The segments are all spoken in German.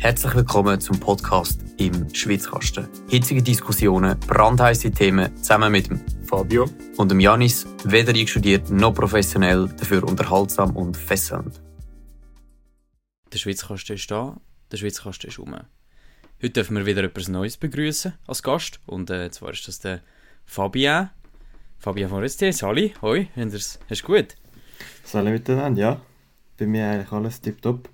Herzlich willkommen zum Podcast im Schwitzkasten. Hitzige Diskussionen, brandheiße Themen zusammen mit dem Fabio und dem Janis, weder einstudiert noch professionell, dafür unterhaltsam und fesselnd. Der Schwitzkasten ist da, der Schwitzkasten ist um. Heute dürfen wir wieder etwas Neues begrüßen als Gast und äh, zwar ist das der Fabian. Fabian Forestier, Sali, hoi, hast du gut? Salut miteinander, ja. Bei mir eigentlich alles tipptopp.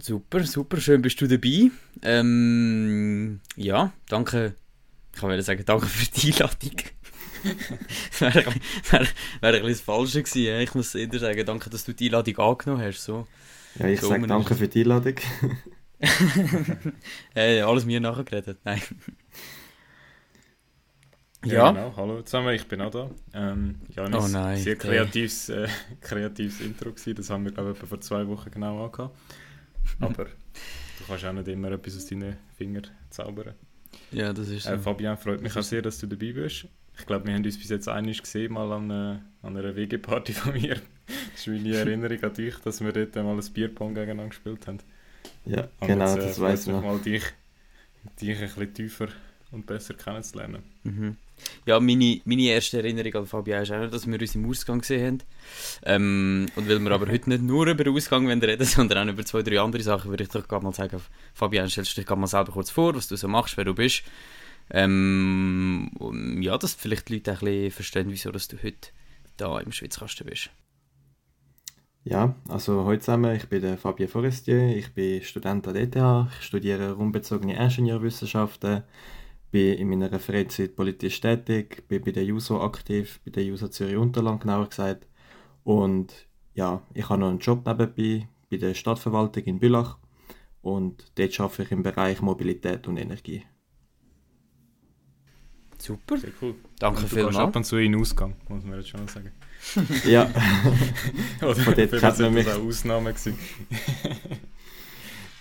Super, super, schön bist du dabei. Ähm, ja, danke. Ich kann sagen, danke für die Einladung. das wäre ein, wär, wär ein bisschen das Falsche gewesen. Ich muss dir sagen, danke, dass du die Einladung angenommen hast. So. Ja, ich so sage danke für die Einladung. hey, alles mir nachgeredet. Nein. Ja, ja, genau. Hallo zusammen, ich bin auch da. Ähm, Janis, oh nein, sehr kreatives, äh, kreatives Intro gewesen. Das haben wir, glaube ich, vor zwei Wochen genau angehabt. Aber du kannst auch nicht immer etwas aus deinen Fingern zaubern. Ja, das ist so. Äh, Fabian, freut mich auch sehr, dass du dabei bist. Ich glaube, wir haben uns bis jetzt einmal gesehen, mal an, einer, an einer WG-Party von mir. Das ist meine Erinnerung an dich, dass wir dort mal ein Bierpong gegeneinander gespielt haben. Ja, Und genau, jetzt, äh, das weiß ich noch. mal dich, dich ein bisschen tiefer und besser kennenzulernen. Mhm. Ja, meine, meine erste Erinnerung an Fabian ist auch, dass wir uns im Ausgang gesehen haben. Ähm, und weil wir aber heute nicht nur über den Ausgang reden, sondern auch über zwei, drei andere Sachen, würde ich doch gerade mal sagen, Fabian, stellst du dich gerade mal selber kurz vor, was du so machst, wer du bist. Ähm, ja, dass vielleicht die Leute ein bisschen verstehen, wieso dass du heute da im Schweizkasten bist. Ja, also heute zusammen, ich bin der Fabien Forestier, ich bin Student an der ETH, ich studiere raumbezogene Ingenieurwissenschaften, bin in meiner Freizeit politisch tätig, bin bei der JUSO aktiv, bei der JUSO Zürich Unterland genauer gesagt. Und ja, ich habe noch einen Job nebenbei bei der Stadtverwaltung in Bülach und dort arbeite ich im Bereich Mobilität und Energie. Super. Sehr cool. Danke und du vielmals. ab und zu in den Ausgang, muss man jetzt schon mal sagen. ja. Oder Von dort kennt man mich. auch Ausnahmen gewesen.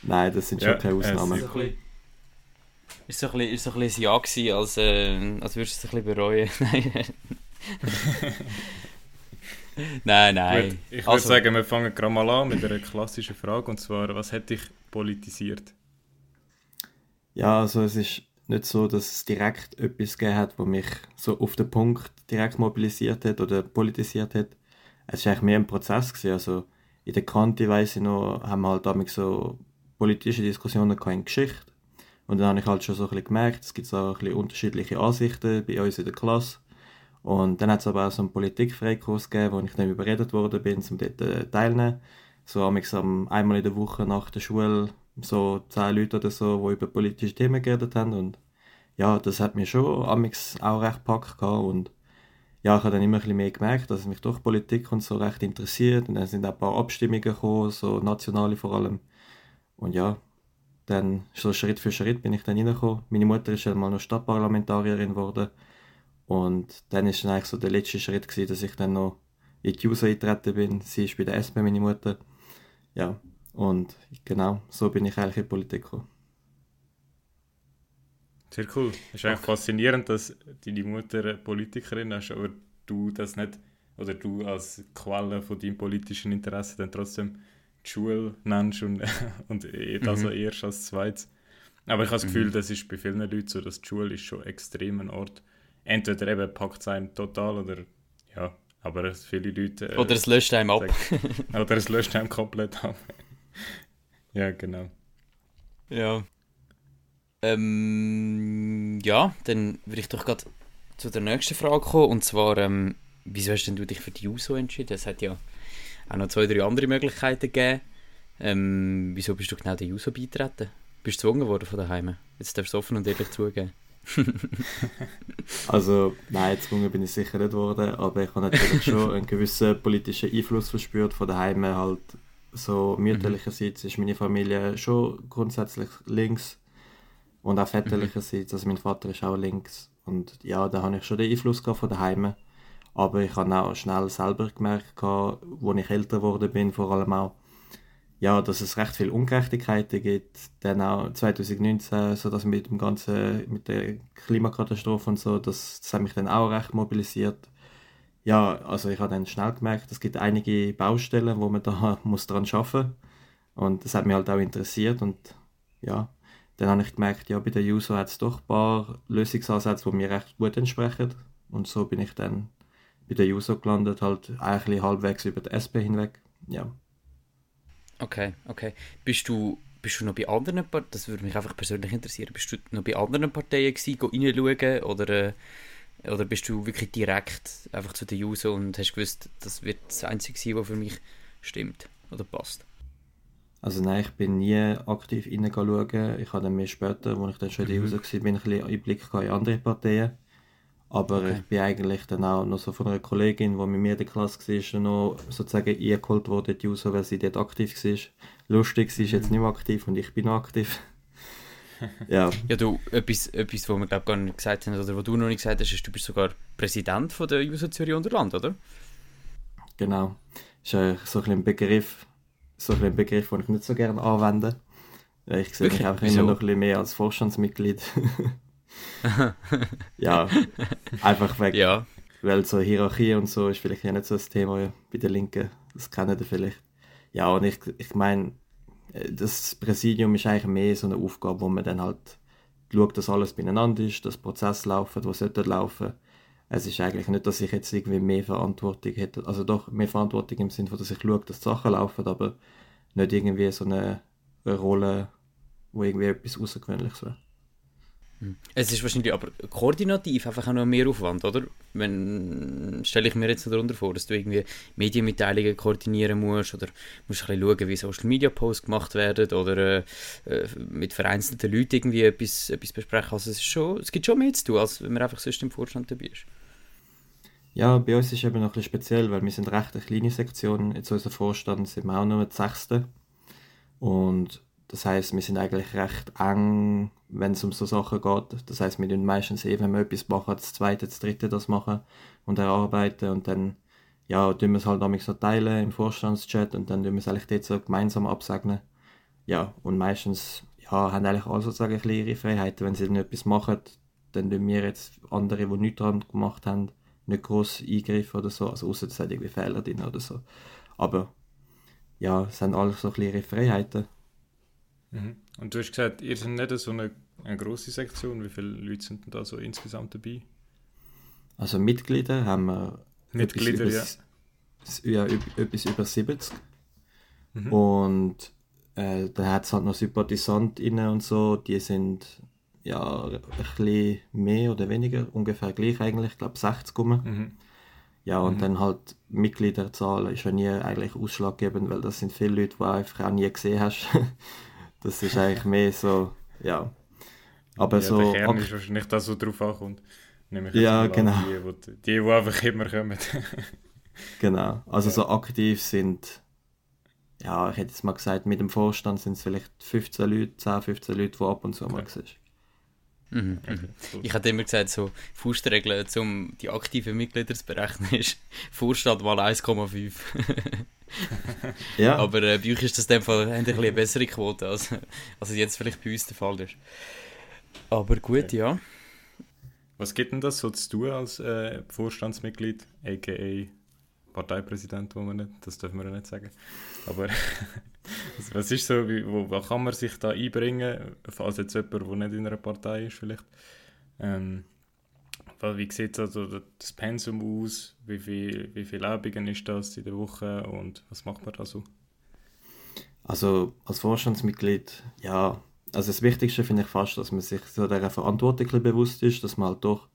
Nein, das sind schon ja, keine Ausnahmen. Äh, ist so ein bisschen, ist so ein, bisschen Ja gewesen, als, äh, als würdest du es ein bisschen bereuen. nein, nein. Gut, ich würde also, sagen, wir fangen gerade mal an mit einer klassischen Frage, und zwar, was hat dich politisiert? Ja, also es ist nicht so, dass es direkt etwas gegeben hat, was mich so auf den Punkt direkt mobilisiert hat oder politisiert hat. Es war eigentlich mehr ein Prozess. Gewesen. Also in der Kante, weiss ich noch, haben wir halt damit so politische Diskussionen in Geschichte und dann habe ich halt schon so ein bisschen gemerkt, es gibt so ein bisschen unterschiedliche Ansichten bei uns in der Klasse. Und dann hat es aber auch so einen Politikfreikurs gegeben, wo ich dann überredet worden bin, um dort äh, teilnehmen. So am einmal in der Woche nach der Schule, so zehn Leute oder so, die über politische Themen geredet haben. Und ja, das hat mir schon amix auch recht gepackt und ja, ich habe dann immer ein bisschen mehr gemerkt, dass mich doch Politik und so recht interessiert. Und dann sind auch ein paar Abstimmungen gekommen, so nationale vor allem. Und ja, dann so Schritt für Schritt bin ich dann reingekommen. Meine Mutter ist dann mal noch Stadtparlamentarierin geworden. Und dann dann eigentlich so der letzte Schritt gewesen, dass ich dann noch in die JUSO eingetreten bin. Sie ist bei der SP, meine Mutter. Ja, und genau, so bin ich eigentlich in die Politik gekommen. Sehr cool. Es ist eigentlich faszinierend, dass deine Mutter Politikerin ist, aber du das nicht, oder du als Quelle von deinem politischen Interesse dann trotzdem die Schule nennst und, und das mhm. erst als zweites. Aber ich habe das mhm. Gefühl, das ist bei vielen Leuten so, dass die Schule ist schon extrem ein Ort. Entweder eben packt es einen total oder ja, aber viele Leute... Äh, oder es löscht einem ab. oder es löscht einem komplett ab. ja, genau. Ja. Ähm, ja, dann würde ich doch gerade zu der nächsten Frage kommen. Und zwar, ähm, wieso hast denn du dich für die USO entschieden? Es hat ja auch noch zwei, drei andere Möglichkeiten gegeben. Ähm, wieso bist du genau der User beitreten? Bist du gezwungen worden von daheim? Jetzt darfst du offen und ehrlich zugeben. also, nein, gezwungen bin ich sicher nicht worden, aber ich habe natürlich schon einen gewissen politischen Einfluss verspürt von daheim halt so mütterlicherseits ist meine Familie schon grundsätzlich links und auch väterlicherseits, also mein Vater ist auch links und ja, da habe ich schon den Einfluss von daheim aber ich habe auch schnell selber gemerkt, als ich älter geworden bin, vor allem auch, ja, dass es recht viele Ungerechtigkeiten gibt. Dann auch 2019, so dass mit dem ganzen, mit der Klimakatastrophe und so, das, das hat mich dann auch recht mobilisiert. Ja, also ich habe dann schnell gemerkt, es gibt einige Baustellen, wo man da muss dran schaffen Und das hat mich halt auch interessiert und ja, dann habe ich gemerkt, ja, bei der User hat es doch ein paar Lösungsansätze, die mir recht gut entsprechen. Und so bin ich dann bei der User gelandet, halt eigentlich halbwegs über die SP hinweg. Ja. Okay, okay. Bist du, bist du noch bei anderen Parteien, das würde mich einfach persönlich interessieren, bist du noch bei anderen Parteien gewesen, reinschauen oder, äh, oder bist du wirklich direkt einfach zu der User und hast gewusst, das wird das Einzige sein, was für mich stimmt oder passt? Also nein, ich bin nie aktiv reinschauen. Ich habe dann mehr später, als ich dann schon in der User war, bin ein bisschen Einblick in andere Parteien. Aber okay. ich bin eigentlich dann auch noch so von einer Kollegin, die mit mir in der Klasse war, noch sozusagen eingeholt worden, die User, weil sie dort aktiv war. Lustig, sie ist jetzt nicht mehr aktiv und ich bin aktiv. ja. Ja, du, etwas, etwas was wir glaube gar nicht gesagt haben, oder was du noch nicht gesagt hast, ist, du bist sogar Präsident von der User Zürich Unterland, oder? Genau. Das ist eigentlich so ein, ein Begriff, so ein Begriff, den ich nicht so gerne anwende. Ich sehe mich einfach immer noch ein bisschen mehr als Vorstandsmitglied. ja, einfach weg. Ja. Weil so Hierarchie und so ist vielleicht ja nicht so das Thema bei der Linken. Das kennen ihr vielleicht. Ja, und ich, ich meine, äh, das Präsidium ist eigentlich mehr so eine Aufgabe, wo man dann halt schaut, dass alles beieinander ist, dass Prozesse laufen, die sollten laufen. Es ist eigentlich nicht, dass ich jetzt irgendwie mehr Verantwortung hätte. Also doch, mehr Verantwortung im Sinne von, dass ich schaue, dass die Sachen laufen, aber nicht irgendwie so eine, eine Rolle, wo irgendwie etwas Außergewöhnliches wäre. Hm. Es ist wahrscheinlich aber koordinativ einfach auch noch mehr Aufwand, oder? Wenn, stelle ich mir jetzt darunter vor, dass du irgendwie Medienmitteilungen koordinieren musst oder musst ein bisschen schauen, wie Social Media Posts gemacht werden oder äh, äh, mit vereinzelten Leuten irgendwie etwas, etwas besprechen. Also es, ist schon, es gibt schon mehr zu tun, als wenn man einfach sonst im Vorstand dabei ist. Ja, bei uns ist es eben noch ein bisschen speziell, weil wir sind recht eine kleine Sektion. Jetzt unser Vorstand sind wir auch nur die Sechste. Und das heißt, wir sind eigentlich recht eng, wenn es um so Sachen geht. Das heißt, wir tun meistens eh, wenn wir etwas machen, das zweite, das dritte das machen und erarbeiten und dann ja, tun wir es halt damit so teilen im Vorstandschat und dann tun wir es eigentlich dort so gemeinsam absegnen. Ja, und meistens ja, haben eigentlich alle sozusagen ein ihre Freiheiten. Wenn sie dann etwas machen, dann tun wir jetzt andere, die nichts dran gemacht haben, nicht groß eingreifen oder so. Also außer es hat irgendwie Fehler drin oder so. Aber ja, es haben alle so ein ihre Freiheiten. Mhm. Und du hast gesagt, ihr seid nicht so eine, eine grosse Sektion. Wie viele Leute sind denn da so insgesamt dabei? Also Mitglieder haben wir Mitglieder, etwas über, ja. ja. etwas über 70. Mhm. Und äh, da hat es halt noch SympathisantInnen und so, die sind ja ein bisschen mehr oder weniger, ungefähr gleich eigentlich, ich glaube 60 rum. Mhm. Ja, und mhm. dann halt Mitgliederzahl ist ja nie eigentlich ausschlaggebend, weil das sind viele Leute, die du einfach auch nie gesehen hast. Das ist eigentlich mehr so, ja. Aber ja, so. Der Kern ist wahrscheinlich das, was drauf ankommt. Nämlich ja, genau. Die, die, die, einfach immer kommen. genau. Also ja. so aktiv sind, ja, ich hätte jetzt mal gesagt, mit dem Vorstand sind es vielleicht 15 Leute, 10, 15 Leute, die ab und zu okay. mal siehst. Mhm, okay, mhm. Ich hatte immer gesagt, so Faustregel, um die aktiven Mitglieder zu berechnen, ist Vorstand mal 1,5. ja. Aber äh, bei euch ist das in dem Fall ein eine bessere Quote, als, als jetzt vielleicht bei uns der Fall ist. Aber gut, okay. ja. Was gibt denn das so zu tun als äh, Vorstandsmitglied, a.k.a. Parteipräsident, wo man nicht, das dürfen wir ja nicht sagen. Aber was ist so, wie, wo, wo, kann man sich da einbringen, falls jetzt jemand, der nicht in einer Partei ist vielleicht? Ähm, wie sieht also das Pensum aus? Wie viel, wie viel Übungen ist das in der Woche und was macht man da so? Also als Vorstandsmitglied, ja, also das Wichtigste finde ich fast, dass man sich so der Verantwortung bewusst ist, dass man halt doch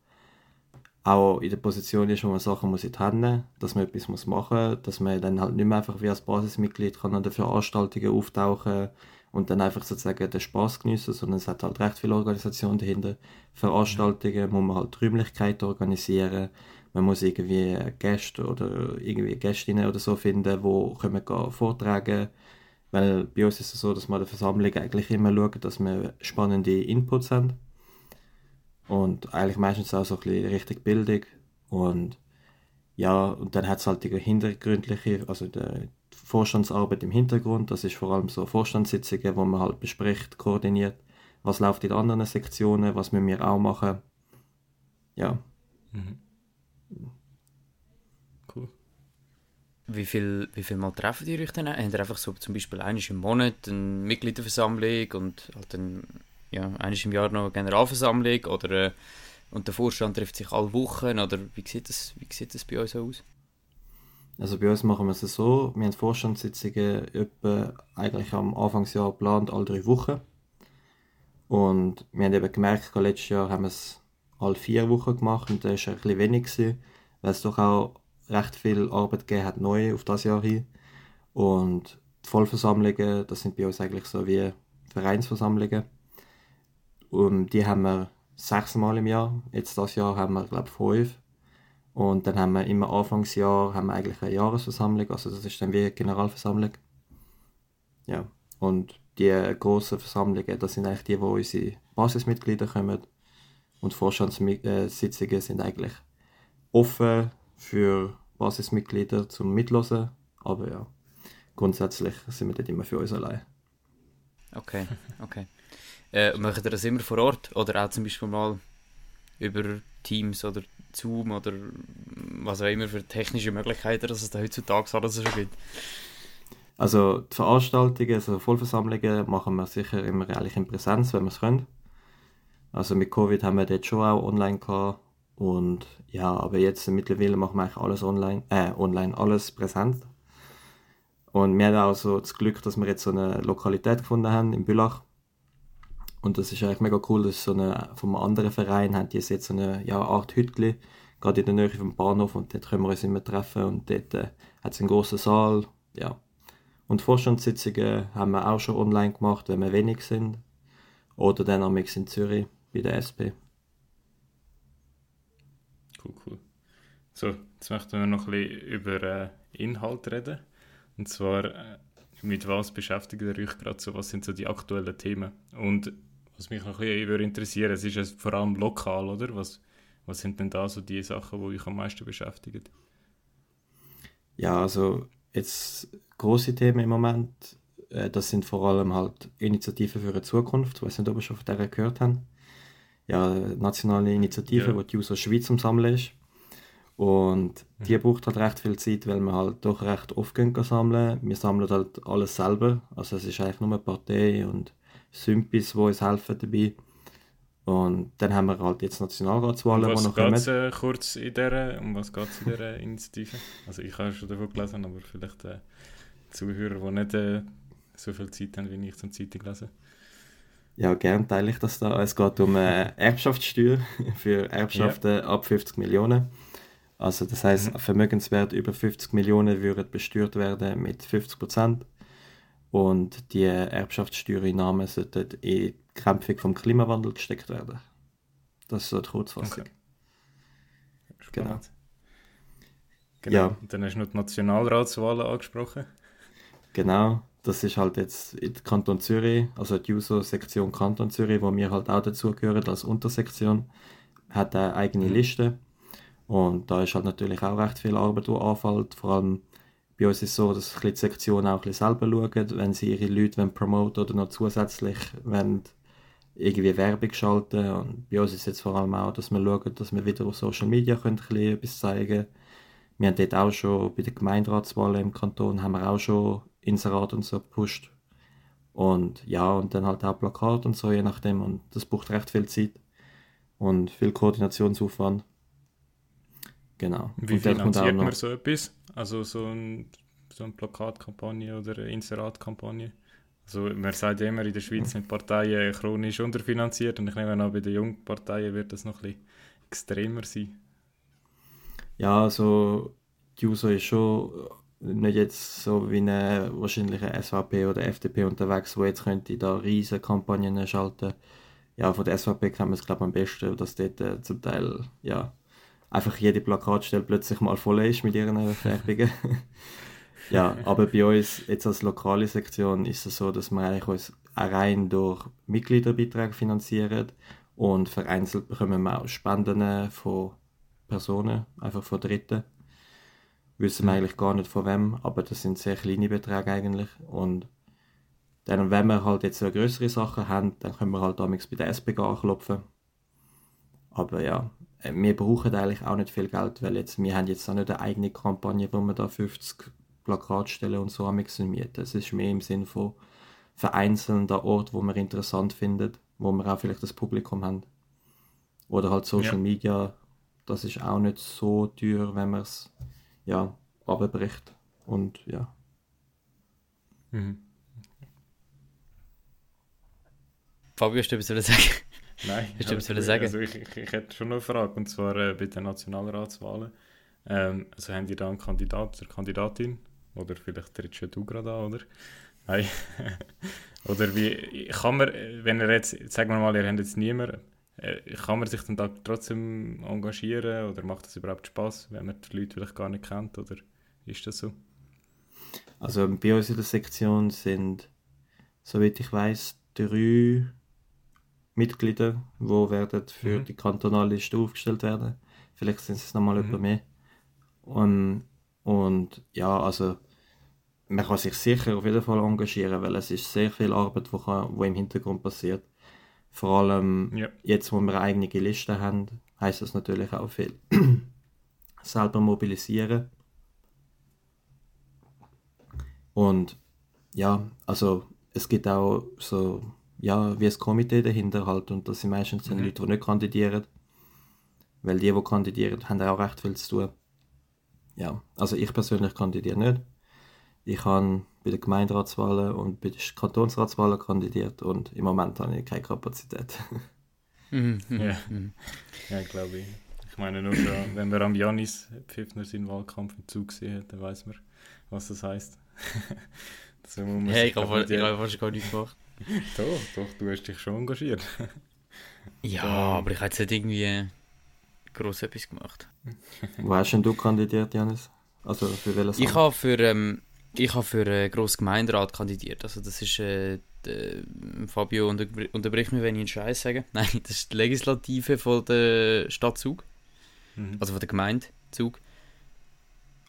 auch in der Position ist, wo man Sachen muss in die Hände dass man etwas muss machen muss, dass man dann halt nicht mehr einfach wie als Basismitglied kann an den Veranstaltungen auftauchen und dann einfach sozusagen den Spaß genießen, sondern es hat halt recht viel Organisation dahinter. Veranstaltungen muss man halt Räumlichkeiten organisieren, man muss irgendwie Gäste oder irgendwie Gästinnen oder so finden, die können gehen, vortragen. Weil bei uns ist es so, dass wir der Versammlung eigentlich immer schauen, dass wir spannende Inputs haben und eigentlich meistens auch so ein bisschen richtig Bildung und ja, und dann hat es halt die hintergründliche, also die Vorstandsarbeit im Hintergrund, das ist vor allem so Vorstandssitzungen, wo man halt bespricht, koordiniert, was läuft in anderen Sektionen, was müssen wir auch machen. Ja. Mhm. Cool. wie viel, wie viel Mal treffen die euch denn? Habt ihr einfach so zum Beispiel einmal im Monat eine Mitgliederversammlung und halt dann, ja, einmal im Jahr noch eine Generalversammlung oder äh, und der Vorstand trifft sich alle Wochen oder wie sieht das, wie sieht das bei euch aus? Also bei uns machen wir es so, wir haben Vorstandssitzungen etwa eigentlich am Anfangsjahr geplant, alle drei Wochen. Und wir haben eben gemerkt, letztes Jahr haben wir es alle vier Wochen gemacht und das war ein bisschen wenig, gewesen, weil es doch auch recht viel Arbeit gegeben hat, neu auf das Jahr hin. Und die Vollversammlungen, das sind bei uns eigentlich so wie Vereinsversammlungen. Und die haben wir sechsmal im Jahr. Jetzt das Jahr haben wir, glaube ich, fünf. Und dann haben wir immer Anfangsjahr haben wir eigentlich eine Jahresversammlung, also das ist dann wie eine Generalversammlung. Ja, und die grossen Versammlungen, das sind eigentlich die, wo unsere Basismitglieder kommen. Und Vorstandssitzungen sind eigentlich offen für Basismitglieder zum Mitlosen. Aber ja, grundsätzlich sind wir dort immer für uns allein. Okay, okay. Äh, macht ihr das immer vor Ort oder auch zum Beispiel mal über Teams oder Zoom oder was auch immer für technische Möglichkeiten, dass es da heutzutage alles schon gibt? Also die Veranstaltungen, also Vollversammlungen machen wir sicher immer eigentlich in Präsenz, wenn wir es können. Also mit Covid haben wir dort schon auch online gehabt und ja, aber jetzt mittlerweile machen wir eigentlich alles online, äh, online, alles präsent. Und wir haben auch so das Glück, dass wir jetzt so eine Lokalität gefunden haben in Bülach und das ist eigentlich mega cool, dass so eine, vom anderen Verein haben die jetzt so eine ja, Art Hütli, gerade in der Nähe vom Bahnhof und dort können wir uns immer treffen und dort äh, hat es einen großen Saal, ja. Und Vorstandssitzungen haben wir auch schon online gemacht, wenn wir wenig sind. Oder dann am in Zürich bei der SP. Cool, cool. So, jetzt möchten wir noch ein bisschen über äh, Inhalt reden. Und zwar, äh, mit was beschäftigt ihr euch gerade so? Was sind so die aktuellen Themen? Und was mich noch ein bisschen interessieren es ist ja vor allem lokal, oder? Was, was sind denn da so die Sachen, die euch am meisten beschäftigen? Ja, also jetzt große Themen im Moment, äh, das sind vor allem halt Initiativen für eine Zukunft. Ich weiß nicht, ob ihr schon von der gehört habt. Ja, nationale Initiative, ja. wo die User Schweiz am Sammeln ist. Und mhm. die braucht halt recht viel Zeit, weil wir halt doch recht oft gehen sammeln. Wir sammeln halt alles selber. Also es ist eigentlich nur eine Partei und Sympis, die uns helfen dabei. Und dann haben wir halt jetzt Nationalratswahlen, um die noch kommen. Äh, kurz in der, um was geht es in dieser Initiative? Also ich habe schon davon gelesen, aber vielleicht äh, Zuhörer, die nicht äh, so viel Zeit haben, wie ich zum Zeitung lesen. Ja, gern teile ich das da. Es geht um äh, Erbschaftssteuer für Erbschaften ja. ab 50 Millionen. Also das heißt, mhm. Vermögenswert über 50 Millionen würden besteuert werden mit 50 Prozent und die Erbschaftssteuereinnahmen sollten in die Kämpfung vom Klimawandel gesteckt werden. Das ist so die Kurzfassung. Okay. Genau. genau. Ja. Und dann hast du noch die Nationalratswahlen angesprochen. Genau, das ist halt jetzt in Kanton Zürich, also die USO-Sektion Kanton Zürich, wo wir halt auch dazugehören als Untersektion, hat eine eigene mhm. Liste. Und da ist halt natürlich auch recht viel Arbeit, die anfällt, vor allem bei uns ist es so, dass die Sektionen auch ein selber schauen, wenn sie ihre Leute promoten oder noch zusätzlich irgendwie Werbung schalten. Und bei uns ist es jetzt vor allem auch, dass wir schauen, dass wir wieder auf Social Media können etwas zeigen Wir haben dort auch schon bei den Gemeinderatswahlen im Kanton haben wir auch schon Inserat und so gepusht. Und ja, und dann halt auch Plakat und so, je nachdem. Und das braucht recht viel Zeit und viel Koordinationsaufwand. Genau. Wie finanziert man so etwas? Also so, ein, so eine Plakatkampagne oder eine Inseratkampagne. Also man sagt ja immer, in der Schweiz sind Parteien chronisch unterfinanziert und ich nehme an, bei den jungen Parteien wird das noch ein bisschen extremer sein. Ja, also die USO ist schon nicht jetzt so wie eine wahrscheinlich eine SVP oder FDP unterwegs, wo jetzt könnte da riesige Kampagnen schalten. Ja, von der SVP kann man es glaube ich am besten, dass dort äh, zum Teil ja einfach jede Plakatstelle plötzlich mal voll ist mit ihren Färbungen. ja, aber bei uns jetzt als lokale Sektion ist es so, dass wir eigentlich uns rein durch Mitgliederbeiträge finanzieren und vereinzelt bekommen wir auch Spenden von Personen, einfach von Dritten. Wissen wir eigentlich gar nicht von wem, aber das sind sehr kleine Beträge eigentlich und dann, wenn wir halt jetzt eine größere Sachen haben, dann können wir halt damals bei der SBG anklopfen. Aber ja, wir brauchen eigentlich auch nicht viel Geld, weil jetzt, wir haben jetzt auch nicht eine eigene Kampagne, wo wir da 50 Plakatstellen und so mieten. Es ist mehr im Sinn von vereinzelten Ort, wo man interessant findet, wo wir auch vielleicht das Publikum haben. Oder halt Social ja. Media, das ist auch nicht so teuer, wenn man es ja, abbricht. Und ja. Mhm. Fabio, hast du etwas sagen? Nein, hast du sagen? Also ich, ich, ich, hätte schon noch eine Frage, und zwar äh, bei den Nationalratswahlen. Ähm, also haben die da einen Kandidat oder Kandidatin? Oder vielleicht trittst du gerade an, oder? Nein. oder wie kann man, wenn er jetzt, sagen wir mal, ihr habt jetzt niemanden, äh, kann man sich dann da trotzdem engagieren oder macht das überhaupt Spaß, wenn man die Leute vielleicht gar nicht kennt oder ist das so? Also bei uns in der Sektion sind, soweit ich weiß, drei Mitglieder, die werden für mhm. die kantonale Liste aufgestellt werden. Vielleicht sind es nochmal mhm. mehr. Und, und ja, also man kann sich sicher auf jeden Fall engagieren, weil es ist sehr viel Arbeit, wo, kann, wo im Hintergrund passiert. Vor allem ja. jetzt, wo wir eigene Liste haben, heißt das natürlich auch viel. Selber mobilisieren. Und ja, also es gibt auch so, ja, wie ein Komitee dahinter halt und das sind meistens mhm. Leute, die nicht kandidieren. Weil die, die kandidieren, haben auch recht viel zu tun. Ja, also ich persönlich kandidiere nicht. Ich habe bei den Gemeinderatswahlen und bei den Kantonsratswahlen kandidiert und im Moment habe ich keine Kapazität. Mhm, ja, mhm. ja glaube ich. Ich meine, nur schon, wenn man am Janis Pfiffner seinen Wahlkampf im Zug sieht, dann weiß man, was das heisst. so hey, ich habe fast gar nicht gemacht. doch, doch, du hast dich schon engagiert. ja, aber ich habe jetzt nicht irgendwie gross etwas gemacht. Wo hast denn du kandidiert, Janis? Also für welches Ich habe für, ähm, ich habe für äh, Grossgemeinderat kandidiert. Also das ist äh, de, Fabio unter, unterbricht mich, wenn ich einen Scheiß sage. Nein, das ist die Legislative von der Stadt Zug. Mhm. Also von der Gemeinde Zug.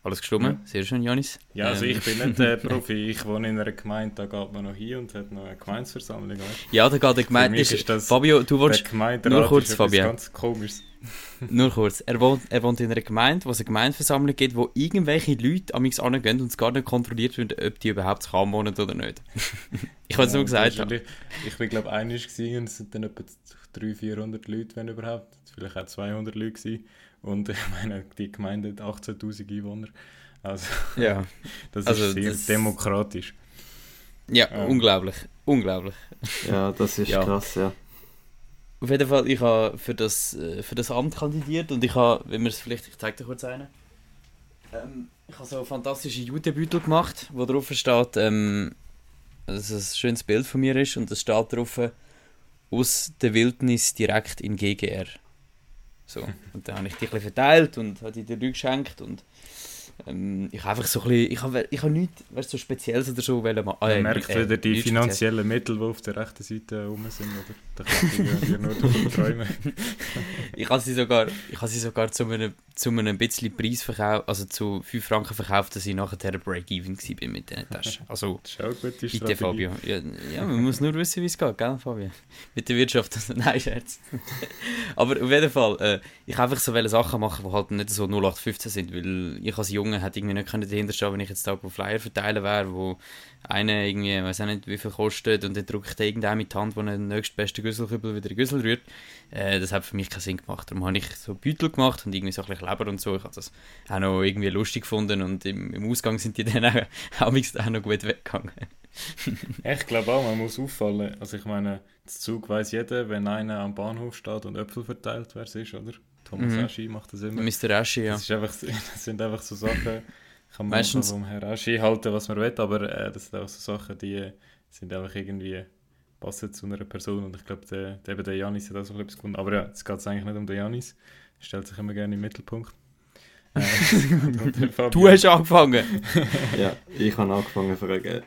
Alles gestimmt, ja. sehr schön, Janis. Ja, also ähm. ich bin nicht der Profi, ich wohne in einer Gemeinde, da geht man noch hin und hat noch eine Gemeinsversammlung. Weißt? Ja, da geht der Gemeinde. Ist, ist das, Fabio, du wohnst. Nur kurz, Fabio. ganz komisch. Nur kurz. Er wohnt, er wohnt in einer Gemeinde, wo es eine Gemeindeversammlung gibt, wo irgendwelche Leute an mich angehen und es gar nicht kontrolliert wird, ob die überhaupt kann wohnen oder nicht. ich habe es ja, nur gesagt. Ich, ich bin, glaube ich, einig und es sind dann etwa 300, 400 Leute, wenn überhaupt. Vielleicht auch 200 Leute gewesen. Und ich meine, die Gemeinde hat 18.000 Einwohner. Also, ja. das also ist sehr das... demokratisch. Ja, ähm. unglaublich. Unglaublich. Ja, das ist ja. krass, ja. Auf jeden Fall, ich habe für das, äh, für das Amt kandidiert und ich habe, wenn wir es vielleicht, ich zeige dir kurz einen. Ähm, ich habe so fantastische Jutebeutel gemacht, wo drauf steht, ähm, dass es ein schönes Bild von mir ist und es steht drauf, aus der Wildnis direkt in GGR. So. Und dann habe ich die ein verteilt und habe die dir geschenkt und ähm, ich habe einfach so ein bisschen, ich habe, ich habe nichts weißt, so Spezielles oder so wollen machen. Man äh, merkt äh, wieder die finanziellen Mittel, die auf der rechten Seite rum sind, oder? Da kann ich ja nur davon träumen. ich habe sie sogar, ich habe sie sogar zu einem, zu einem bisschen Preis verkauft, also zu 5 Franken verkauft, dass ich nachher Break-Even war mit diesen Taschen. Also, das ist auch eine gute bitte, Fabio. Ja, ja, man muss nur wissen, wie es geht, gell, Fabio? Mit der Wirtschaft, nein, Scherz. Aber auf jeden Fall, äh, ich einfach so Sachen machen, die halt nicht so 0815 sind, weil ich als Junge hätte irgendwie nicht dahinter stehen wenn ich jetzt da auf Flyer verteilen wäre, wo einer irgendwie, weiß auch nicht, wie viel kostet und dann drücke ich da irgendeinen mit die Hand, der den nächstbesten Güsselkübel wieder in Güssel rührt. Äh, das hat für mich keinen Sinn gemacht. Darum habe ich so Beutel gemacht und irgendwie so ein bisschen Leber und so. Ich habe das auch noch irgendwie lustig gefunden und im, im Ausgang sind die dann auch, auch noch gut weggegangen. ich glaube auch, man muss auffallen. Also ich meine, das Zug weiß jeder, wenn einer am Bahnhof steht und Äpfel verteilt, wer es ist, oder? Thomas mhm. Aschi macht das immer. Mr. Aschi, ja. Das, ist einfach, das sind einfach so Sachen, kann man Meistens. vom Herrn Aschi halten, was man will, aber äh, das sind auch so Sachen, die sind einfach irgendwie passen zu einer Person und ich glaube, der, der, der Janis hat auch so etwas gefunden. Aber ja, jetzt geht es eigentlich nicht um den Janis. Er stellt sich immer gerne im Mittelpunkt. Du hast angefangen? ja, ich habe angefangen zu fragen.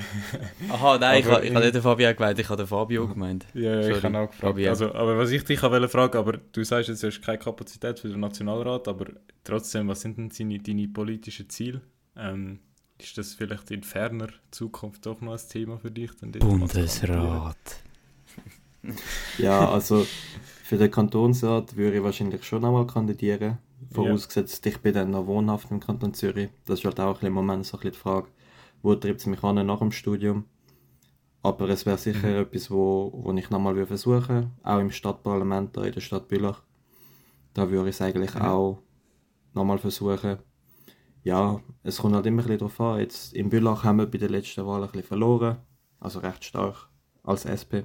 Aha, nein, ich, habe, ich habe nicht den Fabio gemeint, ich habe den Fabio gemeint. Ja, ja ich habe auch gefragt. Also, aber was ich dich wollte fragen, aber du sagst jetzt, du hast keine Kapazität für den Nationalrat, aber trotzdem, was sind denn deine, deine politischen Ziele? Ähm, ist das vielleicht in ferner Zukunft doch noch ein Thema für dich? Bundesrat. ja, also für den Kantonsrat würde ich wahrscheinlich schon einmal kandidieren Vorausgesetzt, ich bin dann noch wohnhaft im Kanton Zürich. Das ist halt auch im Moment so ein bisschen die Frage, wo treibt es mich an nach dem Studium. Aber es wäre sicher mhm. etwas, wo, wo ich nochmal versuchen würde, auch im Stadtparlament in der Stadt Bülach. Da würde ich es eigentlich mhm. auch nochmal versuchen. Ja, es kommt halt immer ein bisschen darauf an. Jetzt in Bülach haben wir bei der letzten Wahl ein bisschen verloren, also recht stark als SP.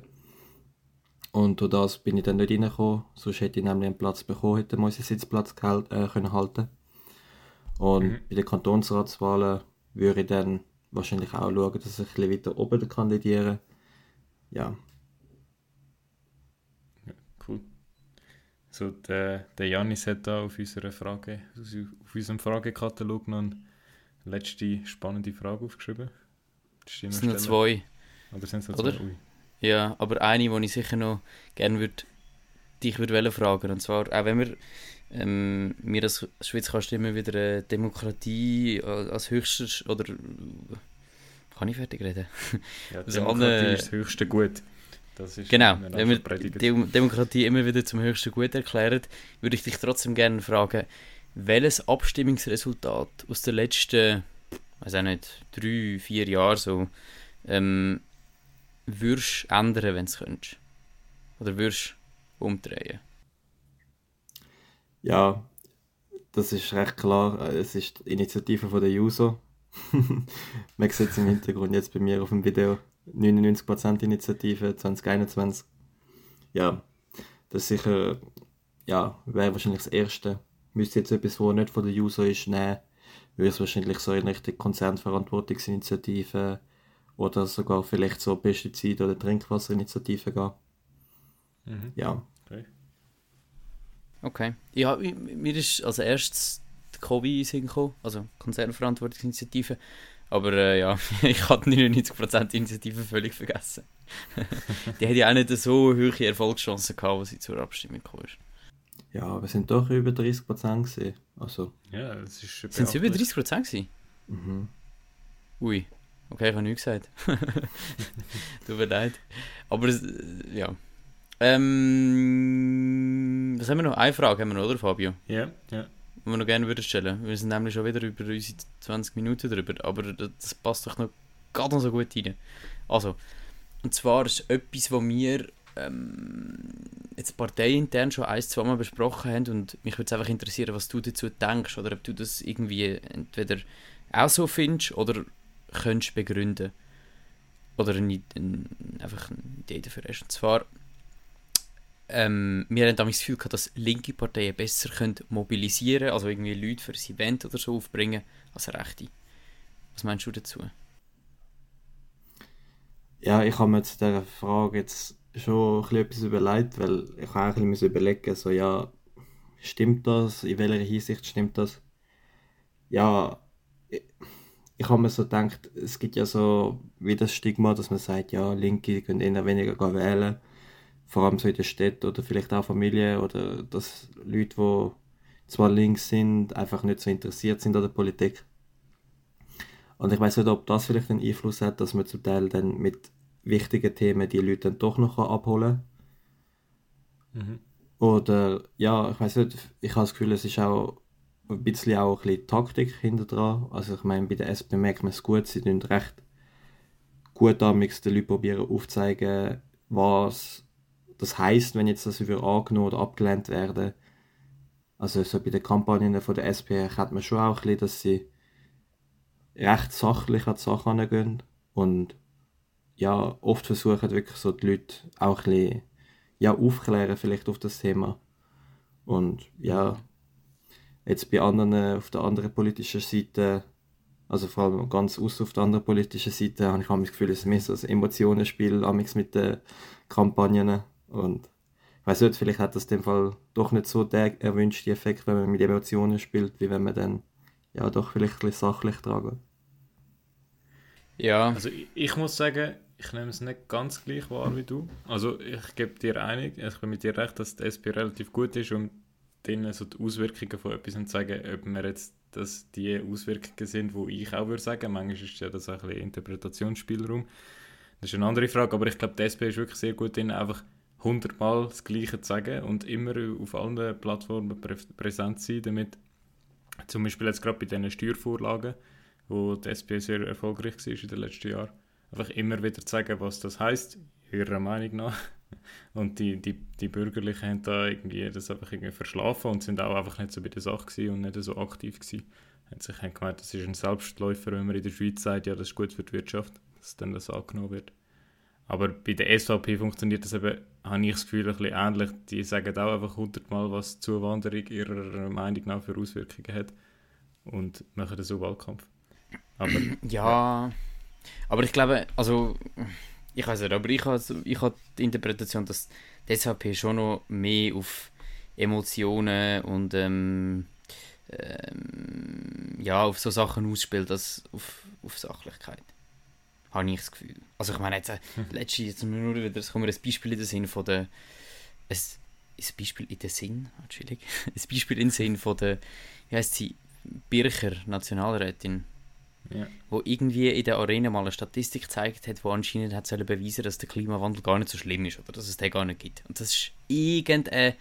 Und durch das bin ich dann nicht reingekommen, sonst hätte ich nämlich einen Platz bekommen, hätte ich unseren Sitzplatz gehalt, äh, können halten Und mhm. bei den Kantonsratswahlen würde ich dann wahrscheinlich auch schauen, dass ich ein bisschen weiter oben kandidiere. Ja. ja. Cool. So, der, der Janis hat da auf unserer Frage, auf unserem Fragekatalog noch eine letzte spannende Frage aufgeschrieben. Das sind noch zwei. Oder sind es noch Oder? zwei? Ja, aber eine, die ich sicher noch gerne würde, dich würde fragen. Und zwar, auch wenn wir, ähm, wir als Schweiz kannst immer wieder Demokratie als höchstes oder kann ich fertig reden? Ja, Demokratie ist das höchste Gut. Das ist genau, wenn wir Demokratie immer wieder zum höchsten Gut erklären, würde ich dich trotzdem gerne fragen, welches Abstimmungsresultat aus den letzten, weiß auch nicht, drei, vier Jahren so, ähm, würdest ändern, wenn du könntest? Oder würdest du umdrehen? Ja, das ist recht klar. Es ist die Initiative von der User. Man sieht es im Hintergrund jetzt bei mir auf dem Video. 99% Initiative 2021. Ja, das ist sicher, ja, wäre wahrscheinlich das Erste. Müsste jetzt etwas, was nicht von der User ist, nehmen, würde es wahrscheinlich so in Richtung Konzernverantwortungsinitiative oder sogar vielleicht so Pestizid- oder Trinkwasserinitiativen gehen. Mhm. Ja. Okay. okay. Ja, mir ist als erstes die COVI gekommen, also Konzernverantwortungsinitiative. Aber äh, ja, ich hatte 99% Initiative völlig vergessen. die hätte ja auch nicht so hohe Erfolgschancen gehabt, als sie zur Abstimmung kam. Ja, aber es sind doch über 30% gesehen. Also. Ja, es ist Sind es über 30% gewesen? Mhm. Ui. Okay, ich habe nichts gesagt. Tut mir leid. Aber äh, ja. Ähm, was haben wir noch? Eine Frage haben wir noch, oder Fabio? Ja, ja. Die wir noch gerne würden stellen. Wir sind nämlich schon wieder über unsere 20 Minuten drüber, aber das passt doch noch gerade noch so gut rein. Also, und zwar ist etwas, was wir ähm, jetzt parteiintern schon ein, zwei Mal besprochen haben und mich würde es einfach interessieren, was du dazu denkst oder ob du das irgendwie entweder auch so findest oder könntest begründen oder eine, einfach eine Idee dafür hast. Und zwar, ähm, wir haben damals das Gefühl gehabt, dass linke Parteien besser können mobilisieren also irgendwie Leute für ein Event oder so aufbringen, als rechte. Was meinst du dazu? Ja, ich habe mir zu dieser Frage jetzt schon ein etwas überlegt, weil ich ein bisschen überlegen so ja, stimmt das? In welcher Hinsicht stimmt das? Ja, ich habe mir so gedacht, es gibt ja so wie das Stigma, dass man sagt, ja, Linke können eher weniger wählen, vor allem so in der Stadt oder vielleicht auch Familie oder dass Leute, die zwar links sind, einfach nicht so interessiert sind an der Politik. Und ich weiß nicht, ob das vielleicht einen Einfluss hat, dass man zum Teil dann mit wichtigen Themen die Leute dann doch noch abholen kann. Mhm. Oder ja, ich weiß nicht, ich habe das Gefühl, es ist auch ein bisschen auch ein bisschen Taktik hinter dran. Also ich meine, bei der SP merkt man es gut, sie tun recht gut damals den Leuten probieren aufzeigen, was das heißt, wenn jetzt das über angenommen oder abgelehnt werden. Also so bei den Kampagnen von der SP hat man schon auch ein bisschen, dass sie recht sachlich an die Sache angehen und ja, oft versuchen wirklich so die Leute auch ein bisschen ja, aufklären vielleicht auf das Thema. Und ja, Jetzt bei anderen, auf der anderen politischen Seite, also vor allem ganz aus auf der anderen politischen Seite, habe ich das Gefühl, es ist mehr so ein Emotionenspiel mit den Kampagnen. Und ich weiß nicht, vielleicht hat das in dem Fall doch nicht so den erwünschten Effekt, wenn man mit Emotionen spielt, wie wenn man dann ja doch vielleicht ein bisschen sachlich tragen. Ja. Also ich, ich muss sagen, ich nehme es nicht ganz gleich wahr wie du. Also ich gebe dir einig, ich bin mit dir recht, dass die SP relativ gut ist und denen so die Auswirkungen von etwas und sagen, ob wir jetzt dass die Auswirkungen sind, wo ich auch würde sagen. Manchmal ist ja das ein Interpretationsspielraum. Das ist eine andere Frage, aber ich glaube, die SP ist wirklich sehr gut drin, einfach hundertmal das Gleiche zu sagen und immer auf allen Plattformen prä präsent sein, damit zum Beispiel jetzt gerade bei diesen Steuervorlagen, wo die SP sehr erfolgreich war in den letzten Jahren, einfach immer wieder zu sagen, was das heißt ihrer Meinung nach. Und die, die, die Bürgerlichen haben da irgendwie das einfach irgendwie verschlafen und sind auch einfach nicht so bei der Sache und nicht so aktiv gewesen. Haben sich haben gemeint, das ist ein Selbstläufer, wenn man in der Schweiz sagt, ja, das ist gut für die Wirtschaft, dass dann das angenommen wird. Aber bei der SVP funktioniert das eben, habe ich das Gefühl, ein bisschen ähnlich. Die sagen auch einfach hundertmal, was Zuwanderung ihrer Meinung nach für Auswirkungen hat und machen das so Wahlkampf. Aber, ja, aber ich glaube, also ich weiß nicht, aber ich habe, ich die Interpretation, dass die SVP schon noch mehr auf Emotionen und ähm, ähm, ja, auf so Sachen ausspielt als auf, auf Sachlichkeit. Habe ich das Gefühl. Also ich meine, jetzt, äh, hm. letztes jetzt nur wieder, es kommt mir ein Beispiel in den Sinn von der, ein, ein Beispiel in den Sinn, Entschuldigung, ein Beispiel in den Sinn von der, wie heißt sie, Bircher, Nationalrätin ja. wo irgendwie in der Arena mal eine Statistik gezeigt hat, wo anscheinend hat sollen beweisen, dass der Klimawandel gar nicht so schlimm ist oder dass es den gar nicht gibt. Und das ist irgendeine,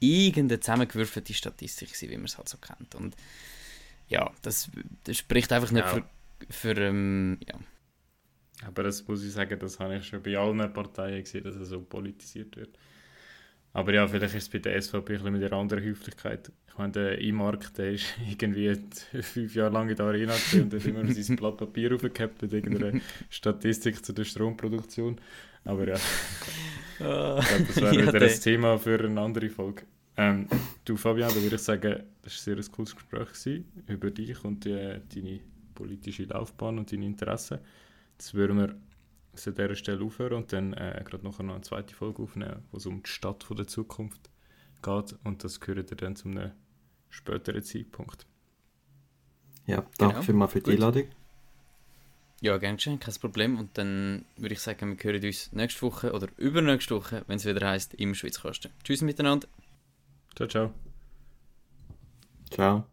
irgendeine zusammengewürfelte Statistik, wie man es halt so kennt. Und ja, das, das spricht einfach nicht ja. für, für ähm, ja. Aber das muss ich sagen, das habe ich schon bei allen Parteien gesehen, dass es so politisiert wird. Aber ja, vielleicht ist es bei der SVP ein mit einer anderen Höflichkeit. Ich meine, der E-Mark, der ist irgendwie fünf Jahre lang in der Arena und hat immer sein Blatt Papier aufgehabt mit irgendeiner Statistik zu der Stromproduktion. Aber ja, ah. ich glaube, das wäre ja, wieder ein Thema für eine andere Folge. Ähm, du Fabian, da würde ich sagen, das war ein sehr cooles Gespräch über dich und die, deine politische Laufbahn und deine Interessen. Jetzt würden wir an dieser Stelle aufhören und dann äh, gerade nachher noch eine zweite Folge aufnehmen, wo es um die Stadt von der Zukunft geht. Und das gehört ihr dann zum späteren Zeitpunkt. Ja, danke genau. vielmals für die Einladung. Ja, gerne schön, kein Problem. Und dann würde ich sagen, wir hören uns nächste Woche oder übernächste Woche, wenn es wieder heißt, im Schweizkasten. Tschüss miteinander. Ciao, ciao. Ciao.